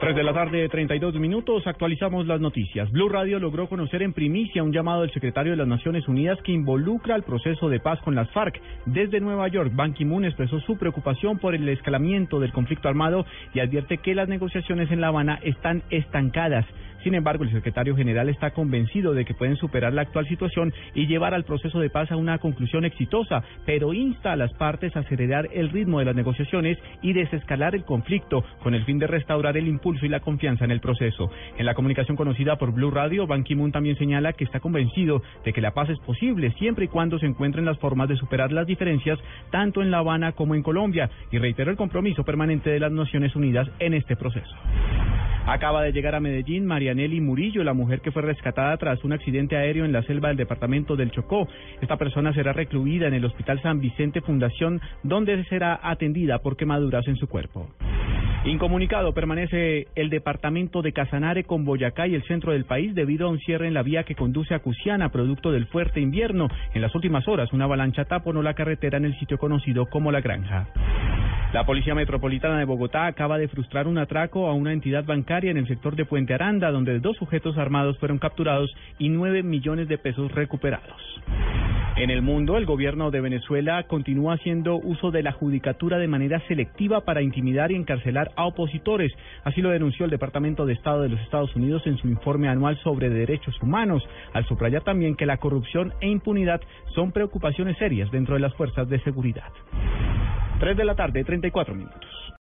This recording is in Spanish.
3 de la tarde, 32 minutos, actualizamos las noticias. Blue Radio logró conocer en primicia un llamado del secretario de las Naciones Unidas que involucra el proceso de paz con las FARC. Desde Nueva York, Ban Ki-moon expresó su preocupación por el escalamiento del conflicto armado y advierte que las negociaciones en La Habana están estancadas. Sin embargo, el secretario general está convencido de que pueden superar la actual situación y llevar al proceso de paz a una conclusión exitosa, pero insta a las partes a acelerar el ritmo de las negociaciones y desescalar el conflicto con el fin de restaurar el impulso y la confianza en el proceso. En la comunicación conocida por Blue Radio, Ban Ki-moon también señala que está convencido de que la paz es posible siempre y cuando se encuentren las formas de superar las diferencias tanto en La Habana como en Colombia y reiteró el compromiso permanente de las Naciones Unidas en este proceso. Acaba de llegar a Medellín Marianelli Murillo, la mujer que fue rescatada tras un accidente aéreo en la selva del departamento del Chocó. Esta persona será recluida en el Hospital San Vicente Fundación, donde será atendida por quemaduras en su cuerpo. Incomunicado permanece el departamento de Casanare con Boyacá y el centro del país debido a un cierre en la vía que conduce a Cusiana, producto del fuerte invierno. En las últimas horas, una avalancha taponó la carretera en el sitio conocido como La Granja. La Policía Metropolitana de Bogotá acaba de frustrar un atraco a una entidad bancaria en el sector de Puente Aranda, donde dos sujetos armados fueron capturados y nueve millones de pesos recuperados. En el mundo, el gobierno de Venezuela continúa haciendo uso de la judicatura de manera selectiva para intimidar y encarcelar a opositores. Así lo denunció el Departamento de Estado de los Estados Unidos en su informe anual sobre derechos humanos, al subrayar también que la corrupción e impunidad son preocupaciones serias dentro de las fuerzas de seguridad. 3 de la tarde, 34 minutos.